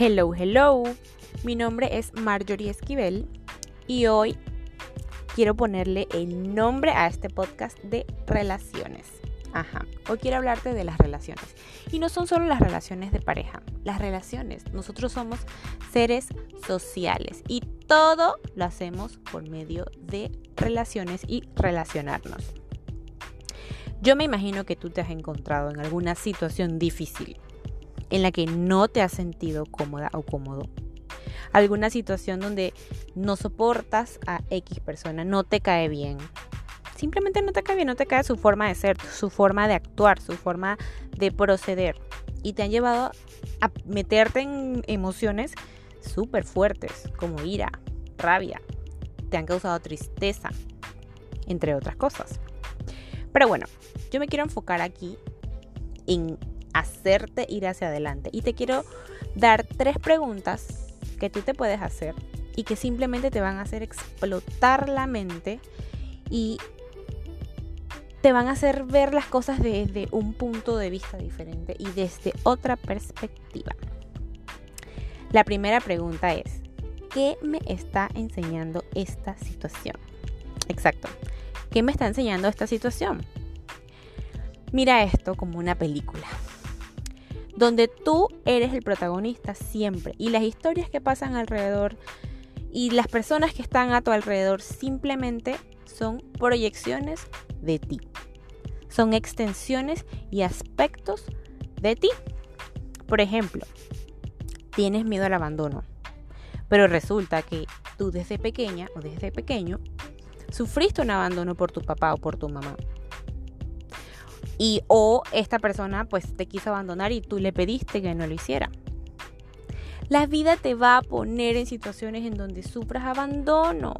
Hello, hello. Mi nombre es Marjorie Esquivel y hoy quiero ponerle el nombre a este podcast de relaciones. Ajá, hoy quiero hablarte de las relaciones. Y no son solo las relaciones de pareja, las relaciones. Nosotros somos seres sociales y todo lo hacemos por medio de relaciones y relacionarnos. Yo me imagino que tú te has encontrado en alguna situación difícil en la que no te has sentido cómoda o cómodo. Alguna situación donde no soportas a X persona, no te cae bien. Simplemente no te cae bien, no te cae su forma de ser, su forma de actuar, su forma de proceder. Y te han llevado a meterte en emociones súper fuertes, como ira, rabia. Te han causado tristeza, entre otras cosas. Pero bueno, yo me quiero enfocar aquí en hacerte ir hacia adelante. Y te quiero dar tres preguntas que tú te puedes hacer y que simplemente te van a hacer explotar la mente y te van a hacer ver las cosas desde un punto de vista diferente y desde otra perspectiva. La primera pregunta es, ¿qué me está enseñando esta situación? Exacto, ¿qué me está enseñando esta situación? Mira esto como una película donde tú eres el protagonista siempre y las historias que pasan alrededor y las personas que están a tu alrededor simplemente son proyecciones de ti. Son extensiones y aspectos de ti. Por ejemplo, tienes miedo al abandono, pero resulta que tú desde pequeña o desde pequeño sufriste un abandono por tu papá o por tu mamá y o esta persona pues te quiso abandonar y tú le pediste que no lo hiciera. La vida te va a poner en situaciones en donde sufras abandono,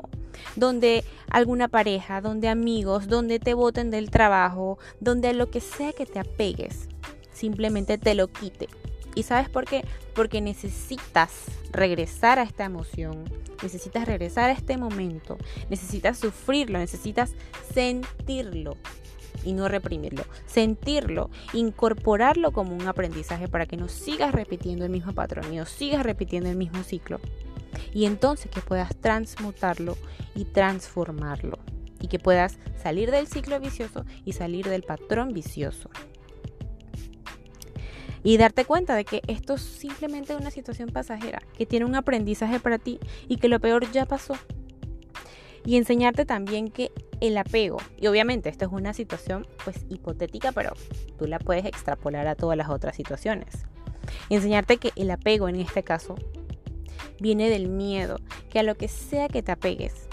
donde alguna pareja, donde amigos, donde te voten del trabajo, donde lo que sea que te apegues, simplemente te lo quite. ¿Y sabes por qué? Porque necesitas regresar a esta emoción, necesitas regresar a este momento, necesitas sufrirlo, necesitas sentirlo y no reprimirlo, sentirlo, incorporarlo como un aprendizaje para que no sigas repitiendo el mismo patrón y no sigas repitiendo el mismo ciclo. Y entonces que puedas transmutarlo y transformarlo y que puedas salir del ciclo vicioso y salir del patrón vicioso. Y darte cuenta de que esto es simplemente una situación pasajera, que tiene un aprendizaje para ti y que lo peor ya pasó. Y enseñarte también que el apego, y obviamente esto es una situación pues hipotética, pero tú la puedes extrapolar a todas las otras situaciones. Enseñarte que el apego en este caso viene del miedo, que a lo que sea que te apegues,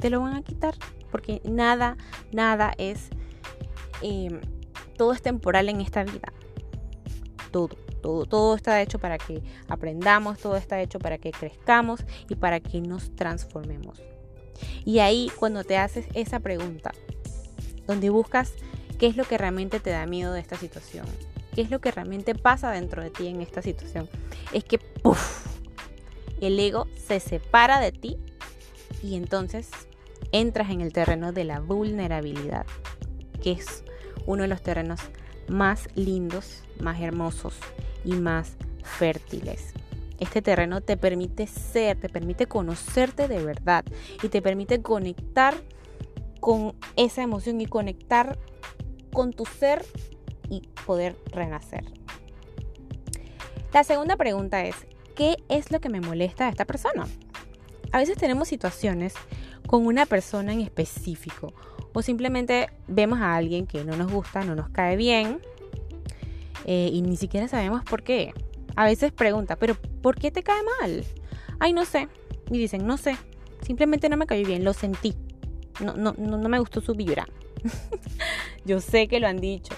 te lo van a quitar, porque nada, nada es, em, todo es temporal en esta vida. Todo, todo, todo está hecho para que aprendamos, todo está hecho para que crezcamos y para que nos transformemos. Y ahí cuando te haces esa pregunta, donde buscas qué es lo que realmente te da miedo de esta situación, qué es lo que realmente pasa dentro de ti en esta situación, es que el ego se separa de ti y entonces entras en el terreno de la vulnerabilidad, que es uno de los terrenos más lindos, más hermosos y más fértiles. Este terreno te permite ser, te permite conocerte de verdad y te permite conectar con esa emoción y conectar con tu ser y poder renacer. La segunda pregunta es, ¿qué es lo que me molesta a esta persona? A veces tenemos situaciones con una persona en específico o simplemente vemos a alguien que no nos gusta, no nos cae bien eh, y ni siquiera sabemos por qué a veces pregunta, pero ¿por qué te cae mal? Ay, no sé. Y dicen, no sé. Simplemente no me cayó bien, lo sentí. No, no, no, me gustó su vibra. yo sé que lo han dicho.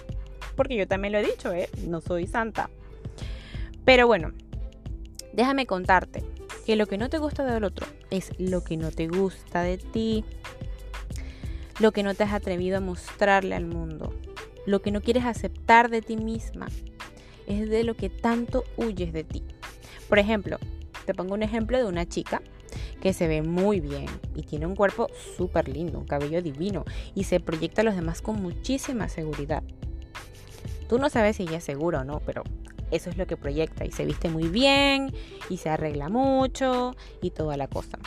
Porque yo también lo he dicho, ¿eh? No soy santa. Pero bueno, déjame contarte que lo que no te gusta del otro es lo que no te gusta de ti. Lo que no te has atrevido a mostrarle al mundo. Lo que no quieres aceptar de ti misma es de lo que tanto huyes de ti. Por ejemplo, te pongo un ejemplo de una chica que se ve muy bien y tiene un cuerpo súper lindo, un cabello divino y se proyecta a los demás con muchísima seguridad. Tú no sabes si ella es segura o no, pero eso es lo que proyecta y se viste muy bien y se arregla mucho y toda la cosa.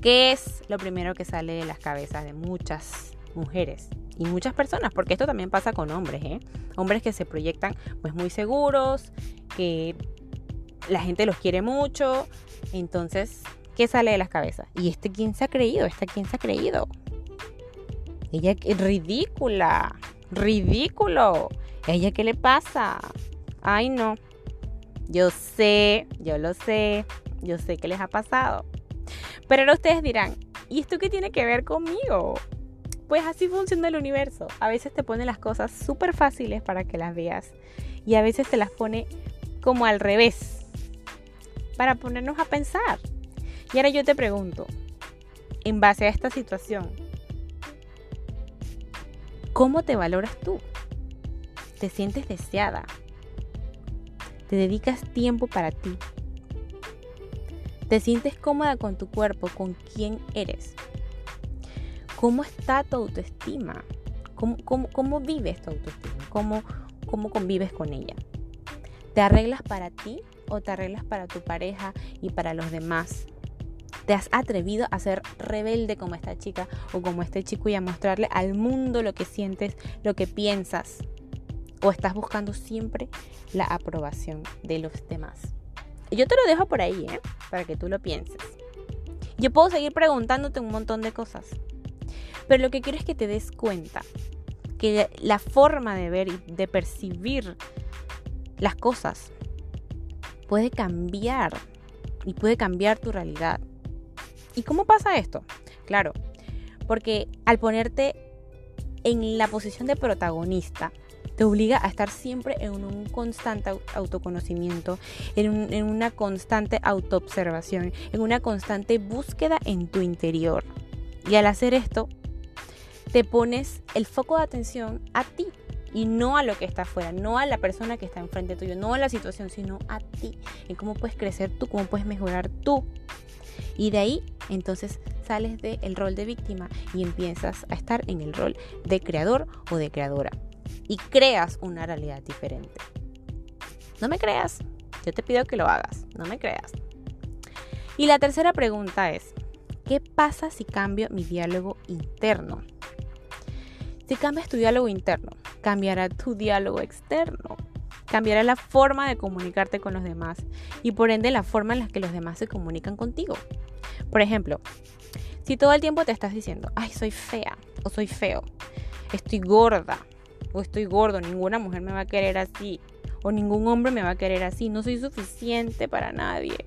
¿Qué es lo primero que sale de las cabezas de muchas mujeres? Y muchas personas, porque esto también pasa con hombres, ¿eh? Hombres que se proyectan pues muy seguros, que la gente los quiere mucho. Entonces, ¿qué sale de las cabezas? ¿Y este quién se ha creído? ¿Esta quién se ha creído? Ella es ridícula, ridículo. ¿Ella qué le pasa? Ay, no. Yo sé, yo lo sé, yo sé que les ha pasado. Pero ahora ustedes dirán, ¿y esto qué tiene que ver conmigo? Pues así funciona el universo. A veces te pone las cosas súper fáciles para que las veas y a veces te las pone como al revés para ponernos a pensar. Y ahora yo te pregunto, en base a esta situación, ¿cómo te valoras tú? ¿Te sientes deseada? ¿Te dedicas tiempo para ti? ¿Te sientes cómoda con tu cuerpo, con quién eres? ¿Cómo está tu autoestima? ¿Cómo, cómo, vives tu autoestima? ¿Cómo, ¿Cómo convives con ella? ¿Te arreglas para ti o te arreglas para tu pareja y para los demás? ¿Te has atrevido a ser rebelde como esta chica o como este chico y a mostrarle al mundo lo que sientes, lo que piensas? ¿O estás buscando siempre la aprobación de los demás? Yo te lo dejo por ahí, ¿eh? Para que tú lo pienses. Yo puedo seguir preguntándote un montón de cosas. Pero lo que quiero es que te des cuenta que la forma de ver y de percibir las cosas puede cambiar y puede cambiar tu realidad. ¿Y cómo pasa esto? Claro, porque al ponerte en la posición de protagonista, te obliga a estar siempre en un constante autoconocimiento, en, en una constante autoobservación, en una constante búsqueda en tu interior. Y al hacer esto, te pones el foco de atención a ti, y no a lo que está afuera, no a la persona que está enfrente tuyo, no a la situación, sino a ti, en cómo puedes crecer tú, cómo puedes mejorar tú. Y de ahí entonces sales del rol de víctima y empiezas a estar en el rol de creador o de creadora. Y creas una realidad diferente. No me creas, yo te pido que lo hagas, no me creas. Y la tercera pregunta es, ¿qué pasa si cambio mi diálogo interno? Si cambias tu diálogo interno, cambiará tu diálogo externo. Cambiará la forma de comunicarte con los demás y por ende la forma en la que los demás se comunican contigo. Por ejemplo, si todo el tiempo te estás diciendo, ay, soy fea o soy feo, estoy gorda o estoy gordo, ninguna mujer me va a querer así o ningún hombre me va a querer así, no soy suficiente para nadie,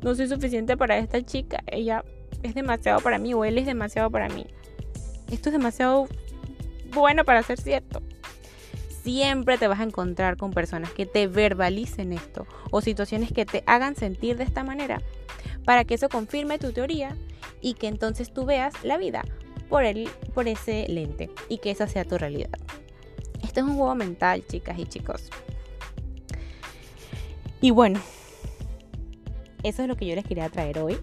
no soy suficiente para esta chica, ella es demasiado para mí o él es demasiado para mí. Esto es demasiado bueno para ser cierto. Siempre te vas a encontrar con personas que te verbalicen esto o situaciones que te hagan sentir de esta manera para que eso confirme tu teoría y que entonces tú veas la vida por, el, por ese lente y que esa sea tu realidad. Esto es un juego mental, chicas y chicos. Y bueno, eso es lo que yo les quería traer hoy.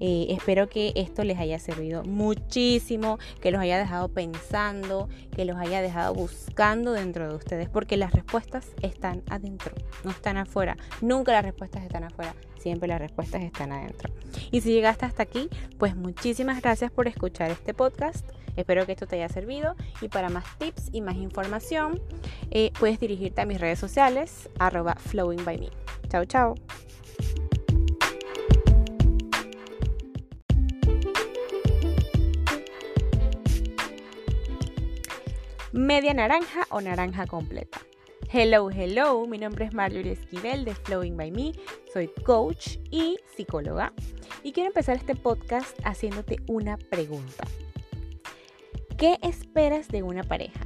Espero que esto les haya servido muchísimo, que los haya dejado pensando, que los haya dejado buscando dentro de ustedes, porque las respuestas están adentro, no están afuera. Nunca las respuestas están afuera, siempre las respuestas están adentro. Y si llegaste hasta aquí, pues muchísimas gracias por escuchar este podcast. Espero que esto te haya servido y para más tips y más información eh, puedes dirigirte a mis redes sociales arroba flowing. Chao, chao. Media naranja o naranja completa. Hello, hello, mi nombre es Marjorie Esquivel de Flowing by Me, soy coach y psicóloga y quiero empezar este podcast haciéndote una pregunta. ¿Qué esperas de una pareja?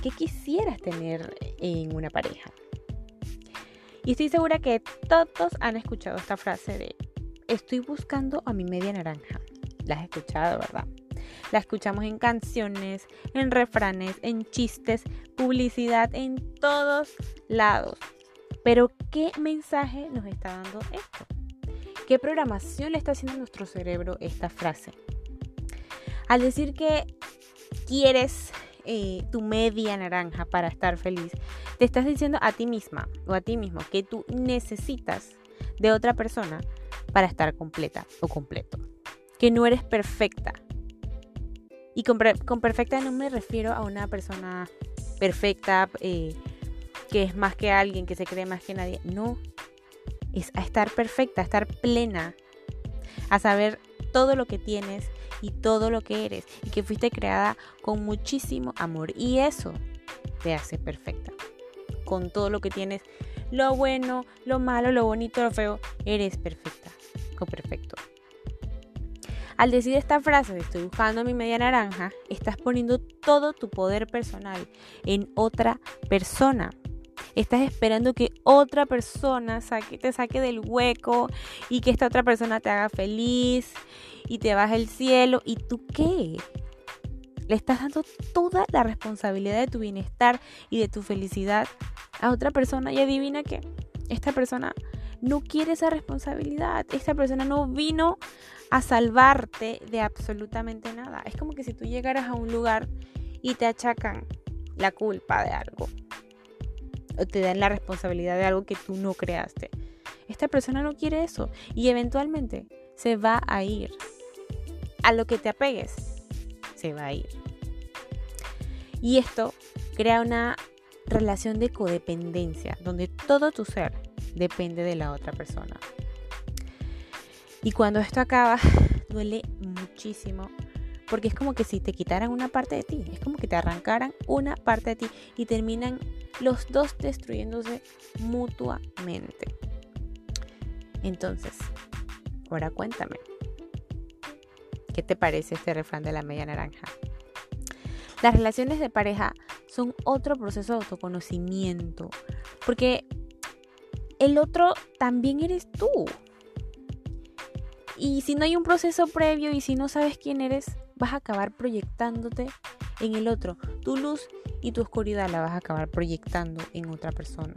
¿Qué quisieras tener en una pareja? Y estoy segura que todos han escuchado esta frase de estoy buscando a mi media naranja. La has escuchado, ¿verdad? La escuchamos en canciones, en refranes, en chistes, publicidad, en todos lados. Pero ¿qué mensaje nos está dando esto? ¿Qué programación le está haciendo a nuestro cerebro esta frase? Al decir que quieres eh, tu media naranja para estar feliz. Te estás diciendo a ti misma o a ti mismo que tú necesitas de otra persona para estar completa o completo. Que no eres perfecta. Y con, perfecta no me refiero a una persona perfecta eh, que es más que alguien, que se cree más que nadie. No. Es a estar perfecta, a estar plena. A saber todo lo que tienes y todo lo que eres. Y que fuiste creada con muchísimo amor. Y eso te hace perfecta. Con todo lo que tienes lo bueno, lo malo, lo bonito, lo feo, eres perfecta o perfecto. Al decir esta frase estoy buscando mi media naranja, estás poniendo todo tu poder personal en otra persona. Estás esperando que otra persona saque, te saque del hueco y que esta otra persona te haga feliz y te baje el cielo. ¿Y tú qué? Le estás dando toda la responsabilidad de tu bienestar y de tu felicidad a otra persona y adivina que esta persona no quiere esa responsabilidad. Esta persona no vino a salvarte de absolutamente nada. Es como que si tú llegaras a un lugar y te achacan la culpa de algo o te dan la responsabilidad de algo que tú no creaste. Esta persona no quiere eso y eventualmente se va a ir. A lo que te apegues, se va a ir. Y esto crea una relación de codependencia, donde todo tu ser depende de la otra persona. Y cuando esto acaba, duele muchísimo, porque es como que si te quitaran una parte de ti, es como que te arrancaran una parte de ti y terminan los dos destruyéndose mutuamente. Entonces, ahora cuéntame, ¿qué te parece este refrán de la media naranja? Las relaciones de pareja son otro proceso de autoconocimiento, porque el otro también eres tú. Y si no hay un proceso previo y si no sabes quién eres, vas a acabar proyectándote en el otro. Tu luz y tu oscuridad la vas a acabar proyectando en otra persona.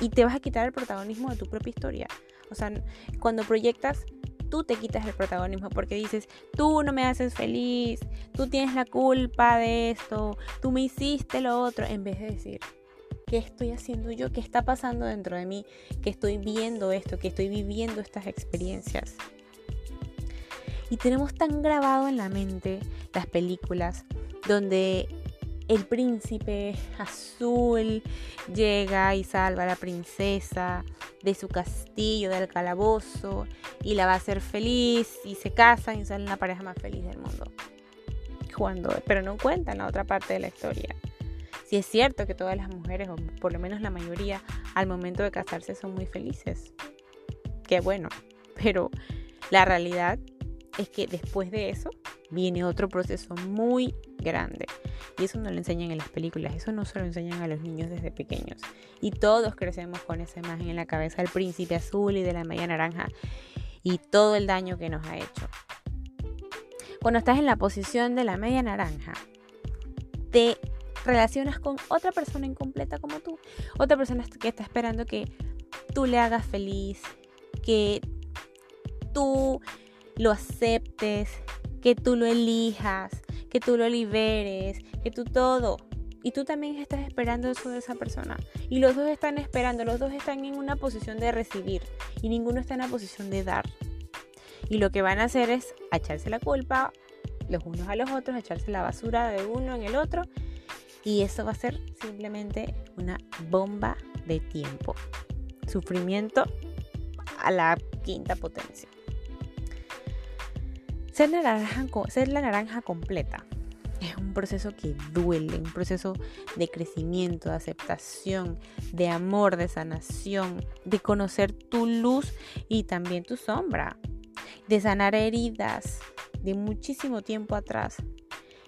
Y te vas a quitar el protagonismo de tu propia historia. O sea, cuando proyectas tú te quitas el protagonismo porque dices, tú no me haces feliz, tú tienes la culpa de esto, tú me hiciste lo otro, en vez de decir, ¿qué estoy haciendo yo? ¿Qué está pasando dentro de mí? Que estoy viendo esto, que estoy viviendo estas experiencias. Y tenemos tan grabado en la mente las películas donde el príncipe azul llega y salva a la princesa de su castillo, del calabozo, y la va a hacer feliz, y se casan y salen la pareja más feliz del mundo. Cuando, pero no cuentan la otra parte de la historia. Si es cierto que todas las mujeres, o por lo menos la mayoría, al momento de casarse son muy felices. Qué bueno. Pero la realidad es que después de eso viene otro proceso muy grande. Y eso no lo enseñan en las películas, eso no se lo enseñan a los niños desde pequeños. Y todos crecemos con esa imagen en la cabeza del príncipe azul y de la media naranja y todo el daño que nos ha hecho. Cuando estás en la posición de la media naranja, te relacionas con otra persona incompleta como tú. Otra persona que está esperando que tú le hagas feliz, que tú lo aceptes, que tú lo elijas, que tú lo liberes, que tú todo. Y tú también estás esperando eso de esa persona. Y los dos están esperando, los dos están en una posición de recibir y ninguno está en la posición de dar. Y lo que van a hacer es echarse la culpa los unos a los otros, echarse la basura de uno en el otro. Y eso va a ser simplemente una bomba de tiempo. Sufrimiento a la quinta potencia. Ser ser la naranja completa es un proceso que duele, un proceso de crecimiento, de aceptación, de amor, de sanación, de conocer tu luz y también tu sombra, de sanar heridas de muchísimo tiempo atrás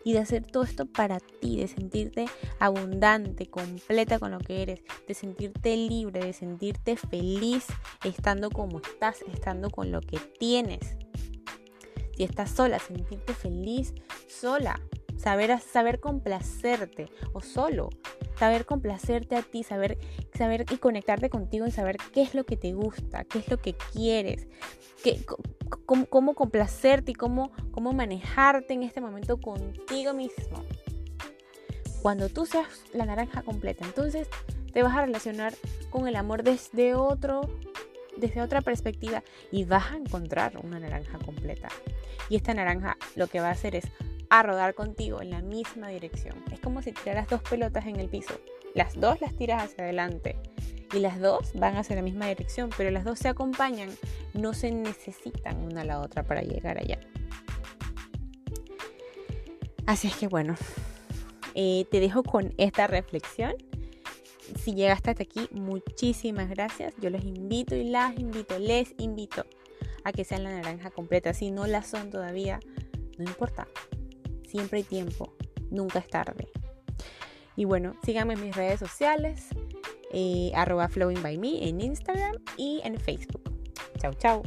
y de hacer todo esto para ti, de sentirte abundante, completa con lo que eres, de sentirte libre, de sentirte feliz estando como estás, estando con lo que tienes. Si estás sola, sentirte feliz sola. Saber, saber complacerte o solo. Saber complacerte a ti, saber, saber y conectarte contigo y saber qué es lo que te gusta, qué es lo que quieres, qué, cómo, complacerte y cómo, cómo manejarte en este momento contigo mismo. cuando tú seas la naranja completa, entonces te vas a relacionar con el amor desde otro desde otra perspectiva y vas a encontrar una naranja completa. Y esta naranja lo que va a hacer es a rodar contigo en la misma dirección. Es como si tiraras dos pelotas en el piso. Las dos las tiras hacia adelante y las dos van hacia la misma dirección, pero las dos se acompañan, no se necesitan una a la otra para llegar allá. Así es que bueno, eh, te dejo con esta reflexión. Si llegaste hasta aquí, muchísimas gracias. Yo los invito y las invito, les invito a que sean la naranja completa. Si no la son todavía, no importa. Siempre hay tiempo, nunca es tarde. Y bueno, síganme en mis redes sociales, eh, arroba flowing en Instagram y en Facebook. Chau, chau.